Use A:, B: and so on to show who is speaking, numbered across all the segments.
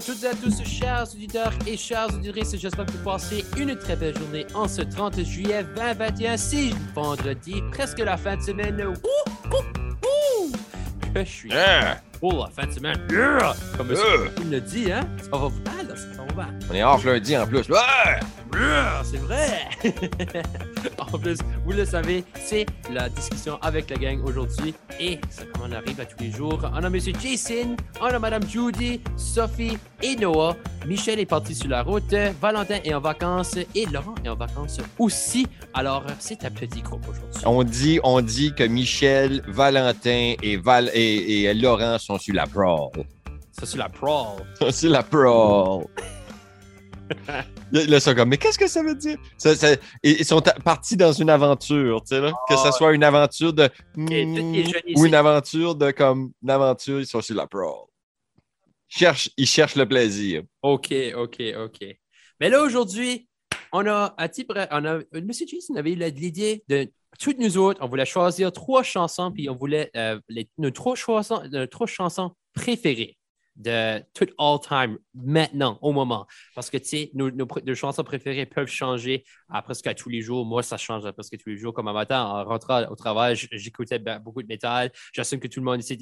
A: toutes et à tous, chers auditeurs et chers auditrices. J'espère que vous passez une très belle journée en ce 30 juillet 2021. C'est vendredi, presque la fin de semaine. Ouh, ouh, ouh. Que je suis
B: Yeah.
A: Pour la fin de semaine. Yeah. Comme
B: Yeah.
A: le dit, hein? Ça va mal, ça va.
B: On est off lundi en plus. Ouais!
A: Yeah, C'est vrai! en plus, vous le savez, c'est la discussion avec la gang aujourd'hui. Et ça, comme on arrive à tous les jours, on a M. Jason, on a Mme Judy, Sophie et Noah. Michel est parti sur la route, Valentin est en vacances et Laurent est en vacances aussi. Alors, c'est un petit groupe aujourd'hui.
B: On dit, on dit que Michel, Valentin et, Val et, et Laurent sont sur la prol.
A: Ça, c'est la prawl.
B: Sont sur la là, ils sont comme, mais qu'est-ce que ça veut dire? Ça- ça- ils sont partis dans une aventure, tu sais, là. Que ce
A: Ah.
B: soit une aventure de.
A: jeunes
B: ou une aventure de comme. Une aventure, ils sont sur la prol. Ils cherchent, ils cherchent le plaisir.
A: OK, OK, OK. Mais là, aujourd'hui, on a, à titre, on a, M. Jason avait eu l'idée de toutes nous autres, on voulait choisir trois chansons, puis on voulait euh, les, nos, trois chansons, nos trois chansons préférées de tout all time maintenant, au moment. Parce que, tu sais, nos, nos chansons préférées peuvent changer à presque à tous les jours. Moi, ça change à presque tous les jours. Comme un matin, en rentrant au travail, j'écoutais beaucoup de métal. J'assume que tout le monde ici,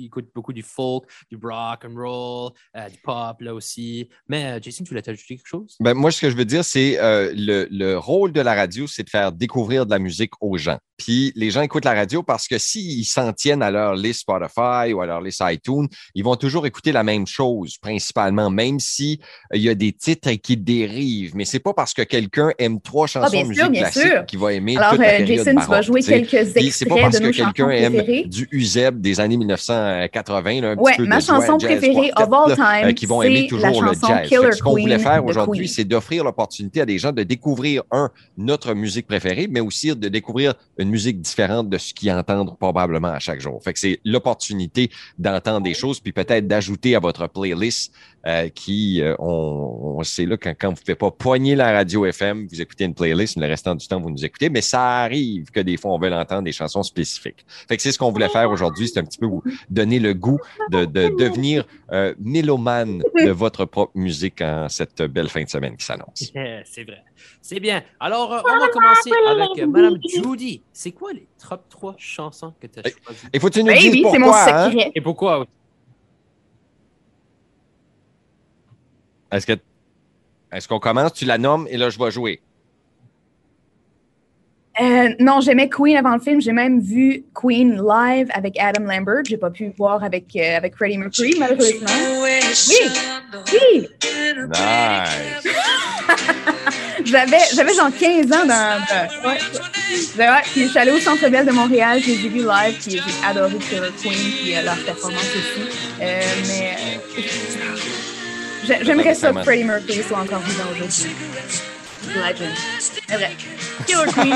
A: écoute beaucoup du folk, du rock and roll, euh, du pop, là aussi. Mais, euh, Jason, tu voulais t'ajouter quelque chose?
B: Ben, moi, ce que je veux dire, c'est euh, le, le rôle de la radio, c'est de faire découvrir de la musique aux gens. Puis les gens écoutent la radio parce que s'ils s'en tiennent à leur liste Spotify ou à leur liste iTunes, ils vont toujours écouter la même chose, principalement, même si euh, il y a des titres qui dérivent. Mais c'est pas parce que quelqu'un aime trois chansons
C: Ah, bien
B: de musique classique qu'il va aimer
C: Alors,
B: toute la
C: euh,
B: période
C: Jason, tu vas jouer
B: tu sais.
C: quelques
B: Puis c'est pas
C: extraits
B: parce
C: de
B: que
C: chansons
B: quelqu'un aime du Uzeb des années 1980, là, un
C: Ouais,
B: petit peu
C: ma
B: de
C: chanson
B: jazz
C: préférée of all
B: là,
C: time,
B: euh, qui vont aimer toujours
C: la
B: le jazz.
C: Killer
B: ce qu'on voulait faire aujourd'hui, c'est d'offrir l'opportunité à des gens de découvrir, un, notre musique préférée, mais aussi de découvrir une musique différente de ce qu'ils entendent probablement à chaque jour. Fait que c'est l'opportunité d'entendre des choses, puis peut-être d'ajouter à votre playlist euh, qui, euh, on, on sait là, quand, quand vous ne pouvez pas poigner la radio FM, vous écoutez une playlist, le restant du temps, vous nous écoutez, mais ça arrive que des fois, on veut entendre des chansons spécifiques. Fait que c'est ce qu'on voulait faire aujourd'hui, c'est un petit peu vous donner le goût de, de devenir euh, mélomane de votre propre musique en cette belle fin de semaine qui s'annonce.
A: c'est vrai. C'est bien. Alors, euh, on va commencer avec Mme Judy. C'est quoi les top 3 chansons que tu as choisies?
B: Il faut que tu nous dises
C: c'est mon
B: pourquoi, hein?
C: secret.
A: Et pourquoi?
B: Est-ce que est-ce qu'on commence, tu la nommes et là je vais jouer.
C: Euh, non, j'aimais Queen avant le film. J'ai même vu Queen live avec Adam Lambert. J'ai pas pu voir avec, euh, avec Freddie Mercury, malheureusement. Oui, oui.
B: Nice.
C: J'avais, j'avais genre 15 ans dans. dans- ouais. Ben ouais, puis je suis allée au Centre Bell de Montréal, puis j'ai vu live, puis j'ai adoré Killer Queen, puis euh, leur performance aussi. Euh, mais euh, j'ai- j'aimerais ça que Freddie Mercury soit encore vivant aujourd'hui. Legend. C'est vrai. Killer Queen.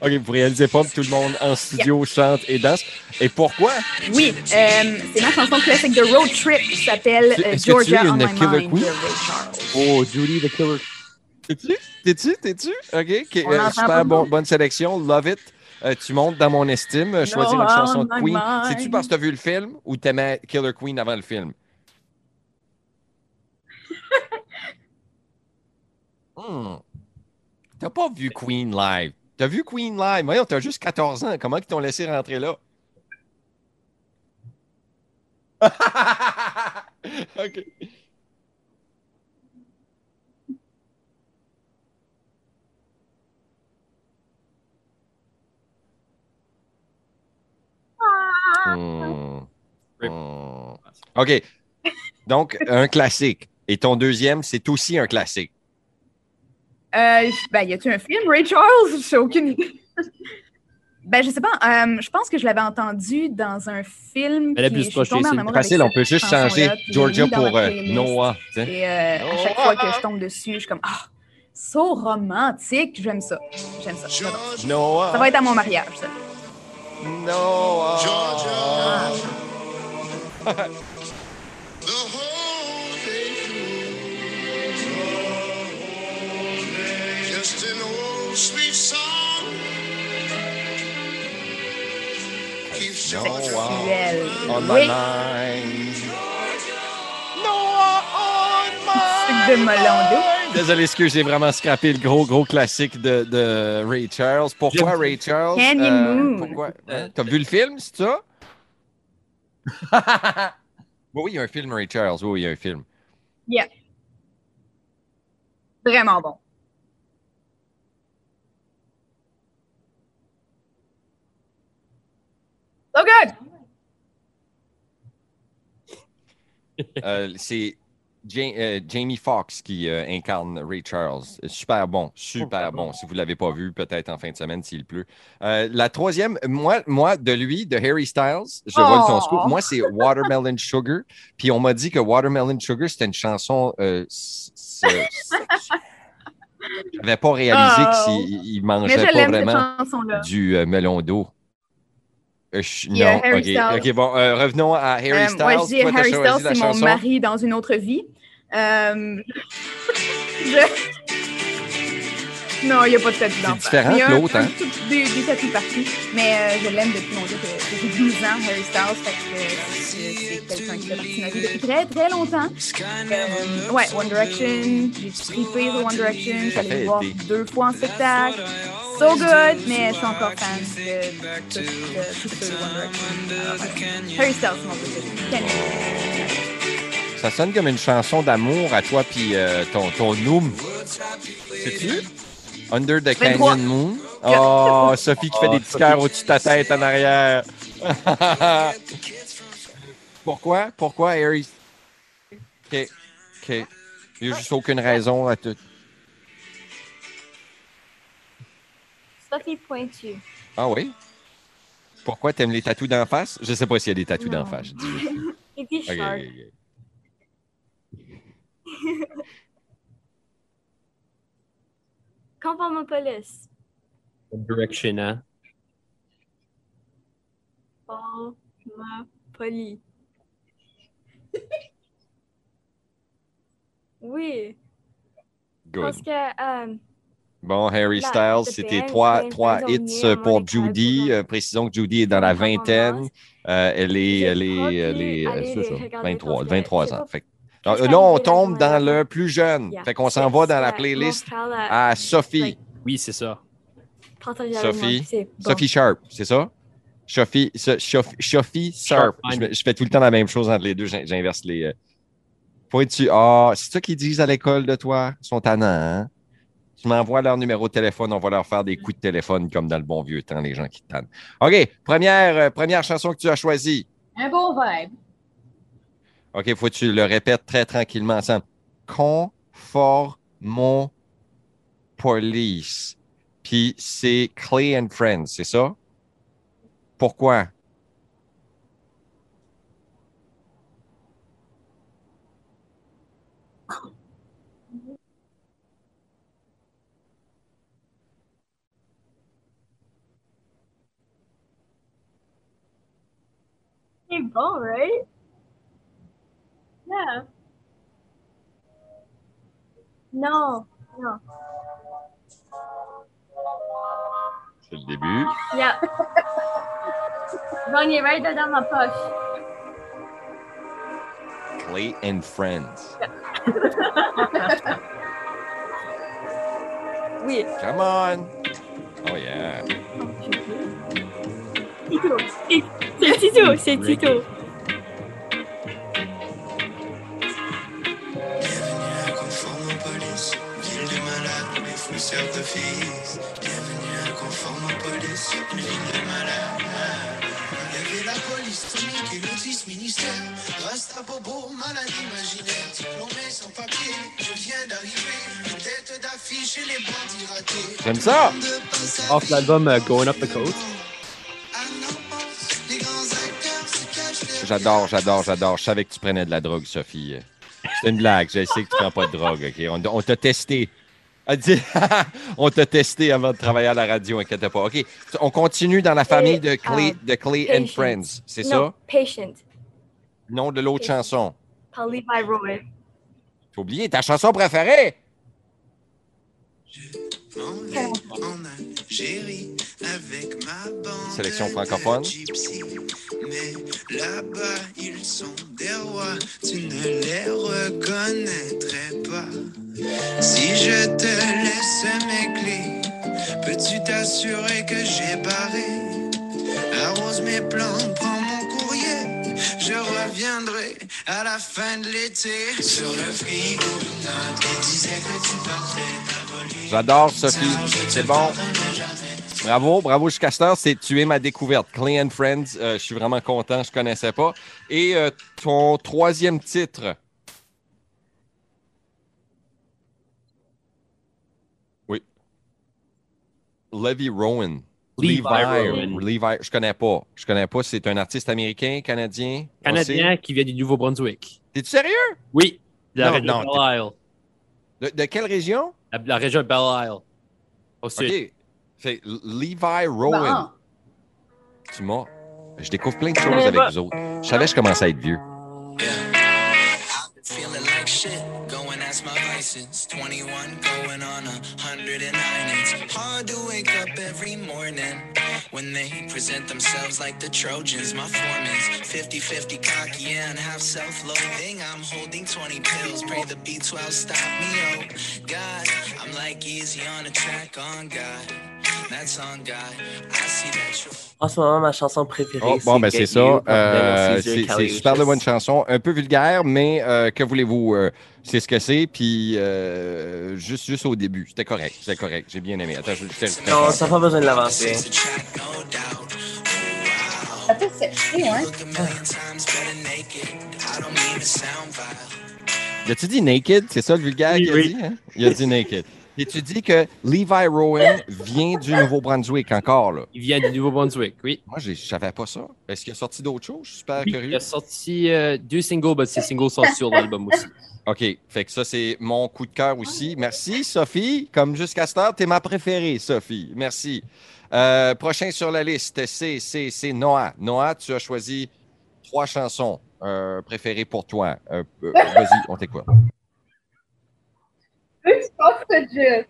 B: OK, vous réalisez pas que tout le monde en studio chante et danse. Et pourquoi?
C: Oui, euh, c'est ma chanson classique de road trip qui s'appelle
B: que tu
C: Georgia on My
B: Killer
C: Mind
B: Queen?
C: de Ray Charles.
A: Oh, Judy the Killer.
B: T'es-tu? T'es-tu? T'es-tu? OK. euh, super bon- bonne sélection. Love it. Euh, tu montes dans mon estime. Euh, Choisir une
C: No,
B: chanson
C: on
B: de Queen. C'est-tu parce que t'as vu le film ou t'aimais Killer Queen avant le film? Hmm. T'as pas vu Queen live. T'as vu Queen live? Voyons, t'as juste 14 ans. Comment ils t'ont laissé rentrer là? OK. Hmm. Hmm. OK. Donc, un classique. Et ton deuxième, c'est aussi un classique.
C: Euh, ben, y a-tu un film, Ray Charles? J'ai aucune idée. ben, je sais pas. euh, je pense que je l'avais entendu dans un film.
A: Elle a
C: puis
A: plus
C: je suis
A: proche,
C: tombée en
A: c'est
B: Facile, on peut juste changer Georgia pour euh. Noah.
C: Et euh, à chaque fois que je tombe dessus, je suis comme Ah, so romantique. J'aime ça. J'aime ça.
B: Noah.
C: Ça va être à mon mariage, ça.
B: Noah.
D: The whole day through. Just an old sweet song. Keeps Georgia
B: Noah.
C: Sexuel.
B: On my
C: Oui.
B: mind. Noah
C: de Molondo.
B: Désolé, excuse, j'ai vraiment scrappé le gros, gros classique de, de Ray Charles. Pourquoi Ray Charles?
C: Canyon Moon.
B: Pourquoi?
A: Euh,
B: T'as vu le film, c'est ça? oui, il y a un film Ray Charles. Oui, il y a un film.
C: Vraiment bon. So good!
B: Euh, c'est Ja- euh, Jamie Foxx qui euh, incarne Ray Charles. Super bon, super bon. Si vous ne l'avez pas vu, peut-être en fin de semaine s'il pleut. Euh, la troisième, moi, moi, de lui, de Harry Styles, je vole ton
C: Oh.
B: scoop. Moi, c'est Watermelon Sugar. Puis on m'a dit que Watermelon Sugar, c'était une chanson. Euh, je n'avais pas réalisé
C: Oh.
B: que s'il il
C: Mais
B: mangeait pas vraiment du euh, melon d'eau. Euh, je-
C: a
B: non,
C: Harry
B: ok,
C: Styles.
B: ok, bon, euh, revenons à Harry
C: Euh,
B: Styles.
C: moi, je dis
B: Toi,
C: Harry Styles, c'est mon mari dans une autre vie. Euh, je- Non, il n'y a pas de tatou d'en face.
B: différent que
C: un-
B: l'autre, hein?
C: Des, des partout. Mais euh, je l'aime depuis longtemps. que- que J'ai 12 ans, Harry Styles. Fait que euh, c'est c'est quelqu'un qui fait partie de ma vie depuis très, très longtemps. Euh, ouais, One Direction. J'ai trippé sur One Direction. Allée le voir deux fois en spectacle. So good, mais je suis encore fan de tout de- de One Direction. Harry Styles, c'est mon préféré.
B: Ça sonne comme une chanson d'amour à toi puis euh, ton, ton Noom. C'est-tu? Under the
C: 23.
B: Canyon Moon. Oh, Sophie qui fait
A: Oh,
B: des petits
A: Sophie.
B: cœurs au-dessus de ta tête en arrière. Pourquoi? Pourquoi, Harry? OK. OK. Il n'y a juste aucune raison à tout.
E: Sophie Pointu.
B: Ah oui? Pourquoi t'aimes les tatous d'en face? Je sais pas s'il y a des tatous d'en face.
E: puis
B: OK,
E: Shark.
B: OK, OK.
E: Conformopolis.
A: Direction, hein?
E: Conformopolis. oui,
B: Good.
E: parce que euh,
B: Bon, Harry Styles, c'était trois, trois hits
E: à
B: pour Judy. Euh, précisons que Judy est dans la vingtaine. Euh, elle est, elle est, elle est, euh,
E: aller
B: c'est
E: les
B: ça,
E: regarder
B: 23,
E: parce que
B: 23
E: je sais
B: ans. Fait là,
E: qui
B: on tombe
E: là,
B: dans
E: là.
B: le plus jeune.
E: Yeah.
B: Fait qu'on s'en va dans la playlist à Sophie.
A: Oui, c'est ça.
B: Sophie. Sharp, c'est ça? Sophie, so- Sophie, Sophie Sharp. Je, fais tout le temps la même chose entre les deux. j'in- J'inverse les. Euh... Faut-tu. Ah, c'est ça qu'ils disent à l'école de toi? Ils sont tannants, hein? Tu m'envoies leur numéro de téléphone, on va leur faire des coups de téléphone comme dans le bon vieux temps, les gens qui te tannent. OK, première, euh, première chanson que tu as choisie.
C: Un beau vibe.
B: OK, faut que tu le répètes très tranquillement ensemble. Conformons police. Puis c'est Clay and Friends, c'est ça? Pourquoi?
E: Right? Yeah. Non, non.
B: C'est le début.
E: Yeah. J'en ai right dans ma poche.
B: Clay and Friends.
E: Oui.
B: Come on! Oh yeah.
E: Tito. C'est Tito, c'est Tito.
D: Fils. Bienvenue à Conformopolis, une ville de y avait la police tonique et l'autisme ministère. Rasta bobo, malade imaginaire. Diplômé sans papier, je viens d'arriver. Tête d'affiche et les bandits ratés.
B: J'aime ça!
A: Off l'album euh, Going Up the Coast.
B: J'adore, j'adore, j'adore. Je savais que tu prenais de la drogue, Sophie. C'est une blague. Je sais que tu prends pas de drogue, OK? On, on t'a testé. Elle dit- on t'a testé avant de travailler à la radio, inquiète pas. OK, on continue dans la famille de Clay,
E: euh,
B: de Clay and. Friends. C'est
E: Non,
B: ça?
E: Patient.
B: Nom de l'autre
E: Patience.
B: chanson.
E: Par Levi Roy.
B: Faut oublier ta chanson préférée?
D: Avec ma bande.
B: Sélection francophone.
D: Mais là-bas, ils sont des rois, tu ne les reconnaîtrais pas. Si je te laisse mes clés, peux-tu t'assurer que j'ai barré? Arrose mes plantes, prends mon courrier. Je reviendrai à la fin de l'été. Sur le frigo, disait que tu partais.
B: J'adore, Sophie. C'est bon. Bravo, bravo jusqu'à cette heure. C'est Tu es ma découverte. Clay and Friends. Euh, je suis vraiment content. Je ne connaissais pas. Et euh, ton troisième titre. Oui. Levi Rowan.
A: Levi Rowan.
B: Levi, je connais pas. Je connais pas. C'est un artiste américain, canadien.
A: Canadien qui vient du Nouveau-Brunswick.
B: T'es-tu sérieux?
A: Oui, de la
B: Non,
A: région
B: non,
A: de Belle Isle.
B: De, de quelle région?
A: La, la région de Belle Isle. Au sud.
B: C'est Levi Rowan.
C: Bon.
B: Tu m'as. Je découvre plein de choses avec vous autres. Je savais que je commençais à être vieux.
D: Feeling like shit, go and ask my license. 21 going on a 109. It's hard to wake up every morning when they present themselves like the Trojans. My form is 50 50 cocky and half self loathing. I'm holding 20 pills, pray the B12 stop me. Oh, God, I'm like easy on a track on God.
F: En ce moment, ma chanson préférée,
B: Oh, bon, ben c'est ça. Euh, c'est super de bonne chanson. Un peu vulgaire, mais euh, que voulez-vous? euh, c'est ce que c'est. Puis euh, juste, juste au début. C'était correct. C'était correct. J'ai bien aimé. Attends, je je- je-
F: Non, ça n'a pas besoin de l'avancer.
C: Ça fait sexy, hein?
D: Look a million times better naked. I don't mean to sound vile.
B: Y a-tu dit naked? C'est ça le vulgaire
A: Oui,
B: qu'il a
A: oui.
B: dit? Hein? Il a dit naked. Et tu dis que Levi Rowan vient du Nouveau-Brunswick encore, là.
A: Il vient du Nouveau-Brunswick, oui.
B: Moi, je savais pas ça. Est-ce qu'il a sorti d'autres choses? Je suis super
A: Oui,
B: curieux.
A: Il a sorti euh, deux singles, mais ces singles sont sur l'album aussi.
B: OK. Fait que ça, c'est mon coup de cœur aussi. Merci, Sophie. Comme jusqu'à cette heure, t'es ma préférée, Sophie. Merci. Euh, prochain sur la liste, c'est, Noah. Noah, tu as choisi trois chansons euh, préférées pour toi. Vas-y, on t'écoute.
C: Que je.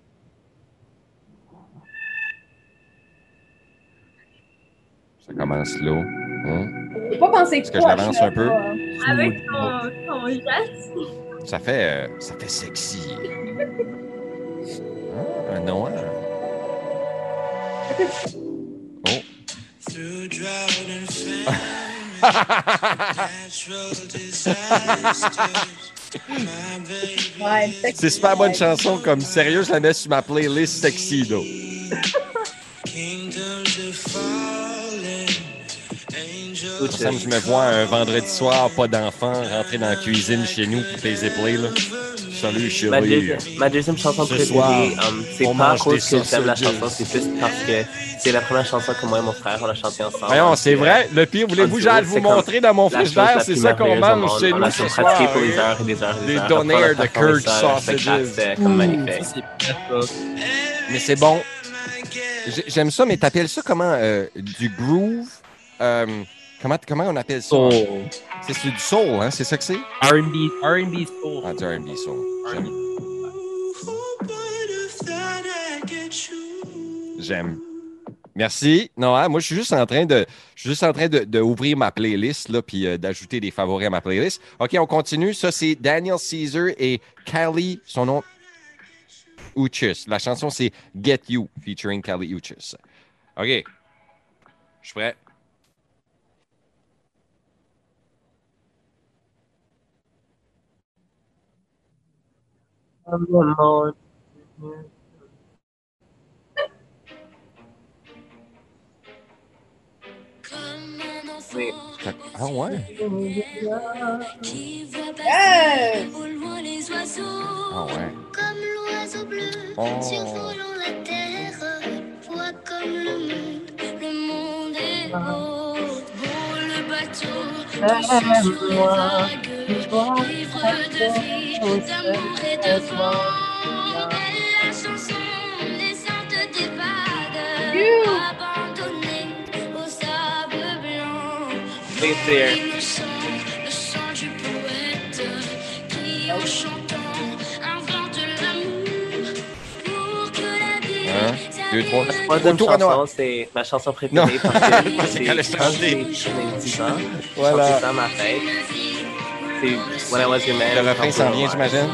B: Ça commence là. Hein?
C: J'ai pas pensé
B: Est-ce que je l'avance un peu?
E: Avec ton, ton geste.
B: Ça fait, euh, ça fait sexy. Ah, un Noah. Oh.
C: Ouais,
B: C'est super bonne chanson. Comme sérieux, je la mets sur ma playlist
D: angels
B: Ça je me vois un vendredi soir, pas d'enfant, rentrer dans la cuisine chez nous pour les play là. Salut,
F: Ma,
B: chérie.
F: deuxième, ma deuxième chanson
B: Ce
F: préférée, um, c'est
B: on
F: pas à cause
B: des
F: que j'aime la chanson, c'est juste parce que c'est la première chanson que moi et mon frère on a chanté ensemble.
B: Voyons, c'est vrai. Le pire, voulez-vous que j'aille vous montrer dans mon frigidaire? C'est ça qu'on mange
F: monde.
B: chez
F: On
B: nous
F: a
B: ce soir.
F: pratiqué pour des heures et des heures et des
B: Des
F: heures. a
B: de Kirk sausages.
F: Comme magnifique.
B: Mais c'est bon. J'ai- J'aime ça, mais t'appelles ça comment? euh, du groove? Comment, comment on appelle ça?
A: Soul.
B: C'est du soul, hein? C'est ça que c'est?
A: R&B, R&B soul.
B: Ah, du R&B soul. J'aime. Merci. Non, hein, moi, je suis juste en train de, je suis juste en train de, de ouvrir ma playlist, là, puis euh, d'ajouter des favoris à ma playlist. OK, on continue. Ça, c'est Daniel Caesar et Kali, son nom, Uchis. La chanson, c'est Get You, featuring Kali Uchis. OK. Je suis prêt.
F: Oui.
B: Ça- Ah ouais?
G: Oiseaux,
B: Ah ouais.
G: comme l'oiseau bleu,
B: Oh.
G: survolant la terre, vois comme le monde, le monde est beau, beau le bateau, sur les vagues, ivre de vie, d'amour et de vent, belle la chanson, naissante des vagues, abandonnée au sable blanc.
F: Oui, c'est-
G: Le chant, le chant du poète qui en chantant invente l'amour pour que la vie
B: Hein? deux, trois.
F: Ma troisième
B: Retour à Noah.
F: chanson, c'est ma chanson préférée parce que
B: C'est
F: quand
B: changé.
F: j'ai j'ai 10 ans.
B: Voilà.
F: Chanté ça à ma fête. C'est When I was your man.
B: Le refrain s'en vient, j'imagine.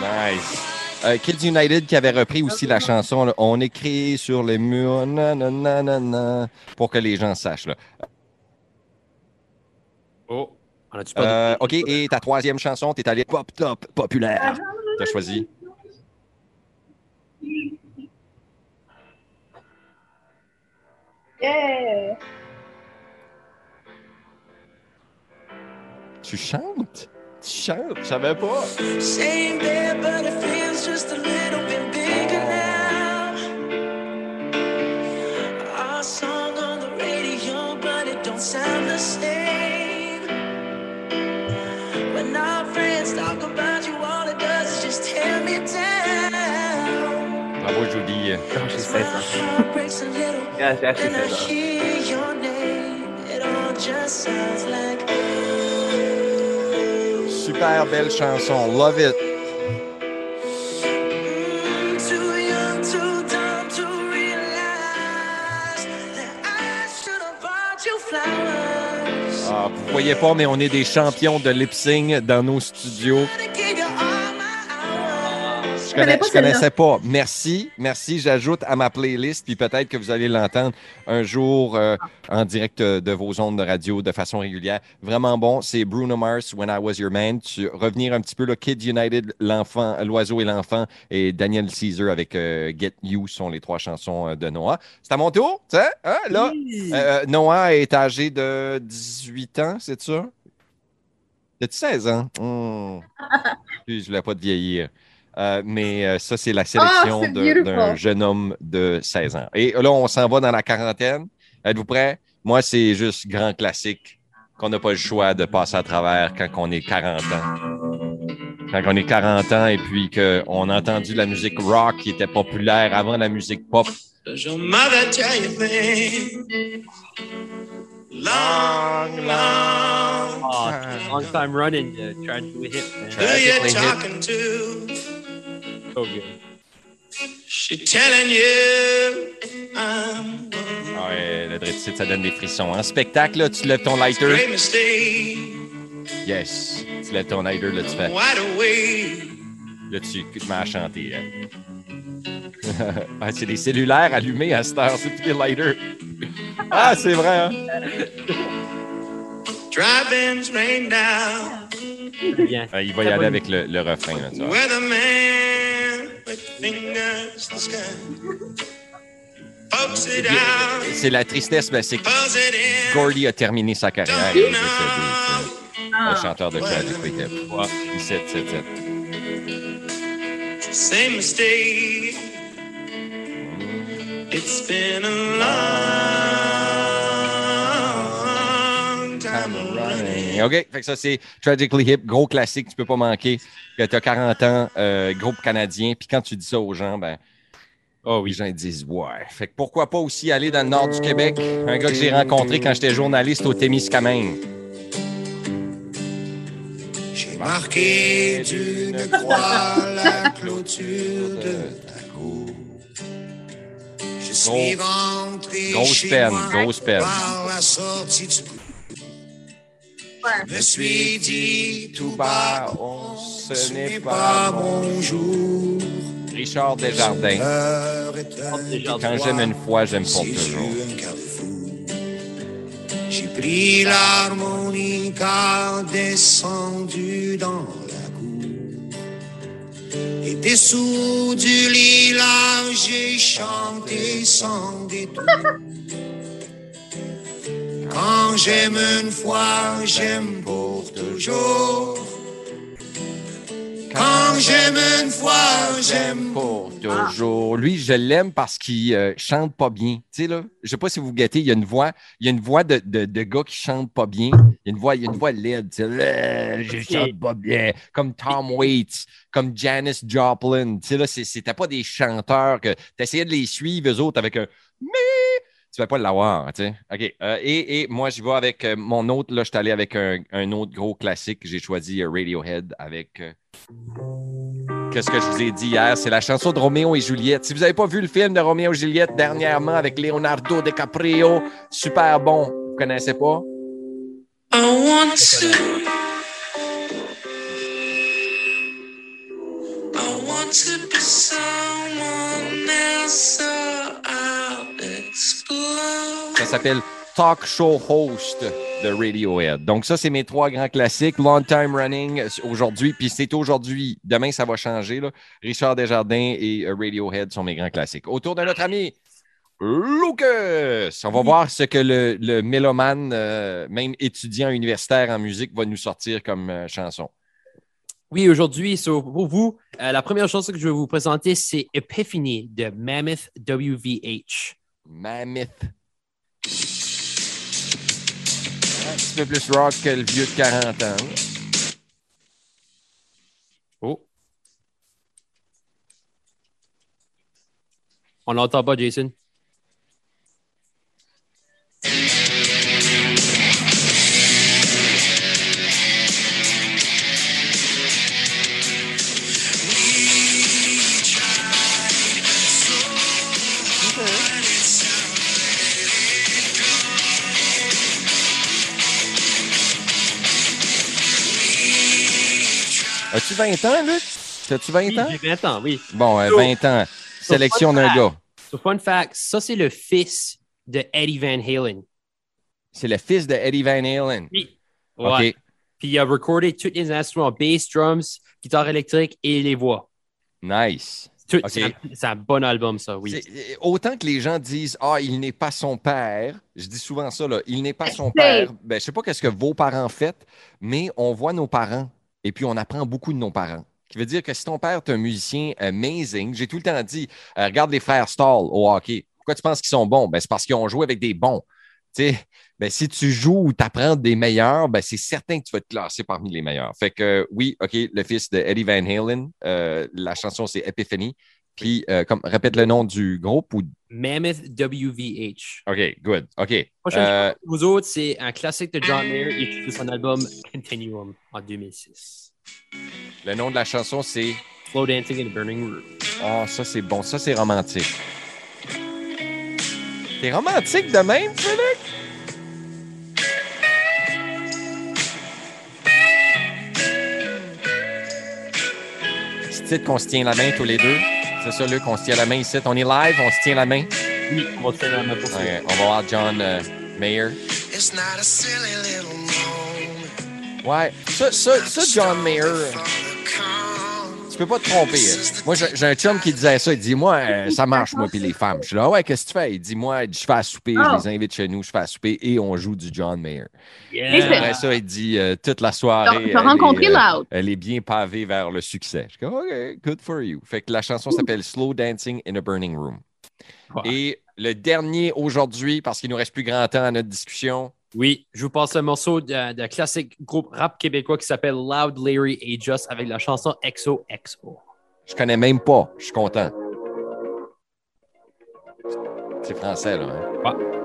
B: Nice. Euh, Kids United qui avait repris aussi la chanson là, On écrit sur les murs nanana, nanana, pour que les gens sachent. Là.
A: Oh, on a-tu pas
B: Euh, OK, et ta troisième chanson, t'es allé pop top populaire. T'as choisi.
C: Yeah!
B: Tu chantes? Tu chantes? Je savais pas.
D: Same there, but it feels just a little bit bigger now. Our song on the radio, but it don't sound the same. When our friends talk about you, all it does is just tear me down.
B: Bravo, Julie.
F: Quand j'ai
D: My
F: 16 ans.
D: heart breaks a
F: Yeah, j'ai acheté
D: when I
F: 16 ans.
D: hear your name. It all just sounds like.
B: Super belle chanson. Love it. Ah, vous voyez pas, mais on est des champions de lip sync dans nos studios. Je,
C: connais
B: je connaissais pas. Merci. Merci. J'ajoute à ma playlist, puis peut-être que vous allez l'entendre un jour euh, en direct euh, de vos ondes de radio de façon régulière. Vraiment bon. C'est Bruno Mars, When I Was Your Man. Tu, revenir un petit peu, là, Kid United, l'enfant, l'oiseau et l'enfant, et Daniel Caesar avec euh, Get You sont les trois chansons de Noah. C'est à mon tour, tu sais? Hein, là, euh, Noah est âgé de 18 ans, c'est ça? As-tu 16 ans? Excuse, Je voulais pas te vieillir. Euh, mais euh, ça, c'est la sélection
C: Ah, beautiful.
B: d'un jeune homme de 16 ans. Et là, on s'en va dans la quarantaine. Êtes-vous prêts? Moi, c'est juste grand classique qu'on n'a pas le choix de passer à travers quand on est 40 ans. Quand on est 40 ans et puis qu'on a entendu la musique rock qui était populaire avant la musique pop.
D: Long, long.
A: Oh, long time running, uh, trying to hit. Man.
D: Who you talking to?
A: So good.
D: She telling you I'm one
B: Ah Ouais, le Dreadful, ça donne des frissons. En spectacle, là, tu lèves ton lighter. Yes. Tu lèves ton lighter, là, tu fais. Là, tu tu te mets à chanter. hein. ah, c'est des cellulaires allumés à cette heure, c'est plus des lighters. Ah, c'est vrai, hein?
D: Driving's rain down.
A: Bien.
B: Ah, il va y aller avec le, le refrain, là, tu vois. C'est la tristesse, mais c'est que. Gordy a terminé sa carrière. Il est décédé, tu sais. Le chanteur de Tragic Hip. Ouais, 17, 7, 7.
D: Same mistake. It's been a long
B: OK, fait que ça, c'est Tragically Hip, gros classique, tu peux pas manquer. Que tu as 40 ans, euh, groupe canadien, puis quand tu dis ça aux gens, ben, oh oui, les gens ils disent ouais. Fait que pourquoi pas aussi aller dans le nord du Québec? Un gars que j'ai rencontré quand j'étais journaliste au Témiscamingue.
D: J'ai marqué d'une croix la clôture de ta cour. Je suis rentré
B: grosse
D: chez
B: peine,
D: moi
B: grosse peine.
D: par la sortie du
C: Ouais.
D: Me suis dit tout bas,
B: on-
D: ce n'est pas mon jour.
B: Richard Desjardins. Quand j'aime une fois, j'aime pour toujours.
D: J'ai pris l'harmonica, descendu dans la cour. Et dessous du lilas, j'ai chanté sans détour. Quand j'aime une fois, j'aime pour toujours. Quand j'aime une fois, j'aime
B: Pour toujours. Lui, je l'aime parce qu'il euh, chante pas bien. Tu sais, là, je sais pas si vous guettez, il y a une voix, il y a une voix de, de, de gars qui chante pas bien. Il y a une voix, il y a une voix laide. je chante pas bien. Comme Tom Waits, comme Janis Joplin. Tu sais, là, c'était pas des chanteurs que tu essayais de les suivre, eux autres, avec un mais. Tu vas pas l'avoir, tu sais. OK. Euh, et, et moi, j'y vais avec euh, mon autre. Là, je suis allé avec un, un autre gros classique. J'ai choisi euh, Radiohead avec. Qu'est-ce que je vous ai dit hier? C'est la chanson de Roméo et Juliette. Si vous n'avez pas vu le film de Roméo et Juliette dernièrement avec Leonardo DiCaprio, super bon. Vous connaissez pas?
D: I want to.
B: S'appelle Talk Show Host de Radiohead. Donc, ça, c'est mes trois grands classiques. Long Time Running euh, aujourd'hui. Puis c'est aujourd'hui. Demain, ça va changer. Là. Richard Desjardins et euh, Radiohead sont mes grands classiques. Autour de notre ami Lucas. On va voir ce que le, le mélomane, euh, même étudiant universitaire en musique, va nous sortir comme euh, chanson.
A: Oui, aujourd'hui, so, pour vous, euh, la première chanson que je vais vous présenter, c'est Epiphany de Mammoth WVH.
B: Mammoth. Un petit peu plus rock que le vieux de 40 ans.
A: Oh. On l'entend pas, Jason?
B: As-tu 20 ans, Luc? As-tu 20
A: Oui,
B: ans?
A: j'ai 20 ans, oui.
B: Bon, euh,
A: So-
B: 20 ans. Sélection d'un gars.
A: So, fun fact, ça, c'est le fils de Eddie Van Halen.
B: C'est le fils de Eddie Van Halen.
A: Oui.
B: OK.
A: Ouais. Puis il a recordé tous les instruments, bass, drums, guitare électrique et les voix.
B: Nice.
A: Tout-
B: Ok.
A: C'est un, c'est un bon album, ça, oui.
B: C'est- euh, Autant que les gens disent Ah, il n'est pas son père, je dis souvent ça, là, il n'est pas son père. Ben, je sais pas qu'est-ce que vos parents faites, mais on voit nos parents et puis on apprend beaucoup de nos parents. Qui veut dire que si ton père est un musicien amazing, j'ai tout le temps dit euh, regarde les frères Stall au hockey. Pourquoi tu penses qu'ils sont bons? Ben, c'est parce qu'ils ont joué avec des bons. Ben, si tu joues ou tu apprends des meilleurs, ben, c'est certain que tu vas te classer parmi les meilleurs. Fait que oui, OK, le fils de Eddie Van Halen, euh, la chanson c'est Epiphany. Puis, euh, comme, répète le nom du groupe ou.
A: Mammoth WVH.
B: OK, good. OK.
A: Prochaine
B: Euh,
A: vous autres, c'est un classique de John Mayer issu de son album Continuum en 2006.
B: le nom de la chanson, c'est.
A: Slow Dancing in a Burning Room.
B: Oh, ça, c'est bon. Ça, c'est romantique. T'es romantique de même, Félix? C'est titre qu'on se tient la main tous les deux? C'est ça, Luc, on se tient la main ici. On est live, on se tient la main.
A: Oui, on va te faire la main pour ça.
B: OK, on va voir John euh, Mayer.
D: It's not a silly little moment.
B: Ouais, ça, ça, ça John Mayer, peux pas te tromper. hein. Moi, j'ai un chum qui disait ça. Il dit Moi, euh, ça marche, moi, puis les femmes. Je suis là, ouais, qu'est-ce que tu fais? Il dit Moi, je fais à souper,
C: Oh.
B: je les invite chez nous, je fais à souper et on joue du John Mayer.
A: Yeah.
B: Après ça, il dit euh, toute la soirée.
C: T'as
B: elle
C: rencontré
B: est, euh. Elle est bien pavée vers le succès. Je suis comme, OK, good for you. Fait que la chanson s'appelle Slow Dancing in a Burning Room. Et le dernier aujourd'hui, parce qu'il nous reste plus grand temps à notre discussion,
A: Oui, je vous passe un morceau d'un d'un classique groupe rap québécois qui s'appelle Loud Larry et Just avec la chanson XOXO.
B: je connais même pas. Je suis content. C'est français, là. hein?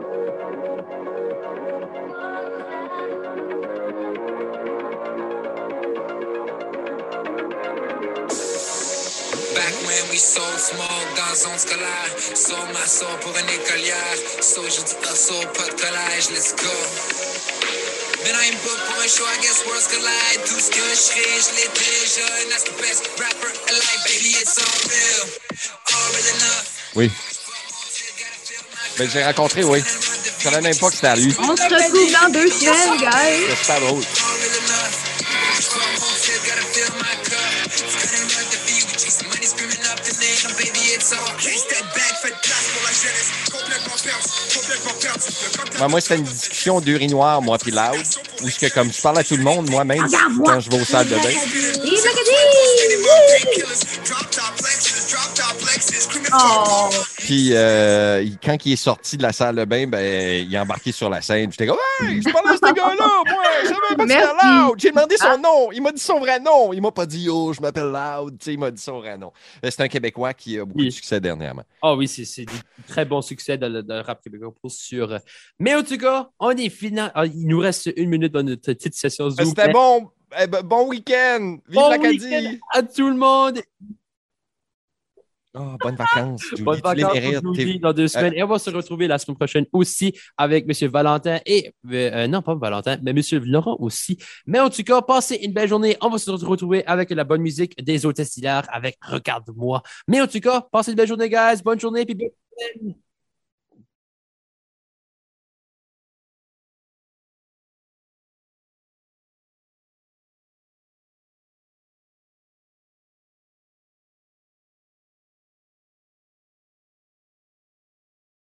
D: When we sold smoke dans zone scolaire. Sold ma soeur pour une écolière. So j'ai dit hustle, pas de collège, let's go. Mais I'm book pour un show, I guess worlds collide. Tout ce que je serai, je l'ai déjà. And that's the best rapper alive, baby, it's all real. All real enough.
B: Oui. Ben, j'ai rencontré, oui. Je savais même pas que c'était à lui.
C: On se retrouve dans deux semaines, guys.
B: C'est super drôle. Ben, moi, c'était une discussion d'urinoir, moi, puis Loud, où ce que, comme je parle à tout le monde, moi-même, quand je vais aux salles de bain.
C: Oh.
B: Puis euh, il- quand il est sorti de la salle de bain, ben, il est embarqué sur la scène. J'étais comme Hey, je parlais à ce gars-là, moi, je savais pas
C: Merci.
B: Loud. J'ai demandé son nom. Il m'a dit son vrai nom. Il m'a pas dit Yo, je m'appelle Loud. Tu sais, il m'a dit son vrai nom. Euh, C'est un Québécois qui a beaucoup
A: Oui.
B: de succès dernièrement.
A: Ah oui, c'est c'est du très bon succès dans le, dans le rap québécois pour sûr. Mais en tout cas, on est final. ah, il nous reste une minute dans notre petite session Zoom.
B: C'était bon. Eh ben, bon week-end. Vive
A: Bon
B: l'Acadie.
A: week-end à tout le monde.
B: Ah, bonnes vacances. Julie,
A: Bonnes
B: tu les
A: vacances
B: mérites.
A: Julie dans deux semaines. Et on va se retrouver la semaine prochaine aussi avec M. Valentin et, euh, euh, non, pas Valentin, mais M. Laurent aussi. Mais en tout cas, passez une belle journée. On va se retrouver avec la bonne musique des hôtesses hilaires avec Regarde-moi. Mais en tout cas, passez une belle journée, guys. Bonne journée. Puis bonne semaine.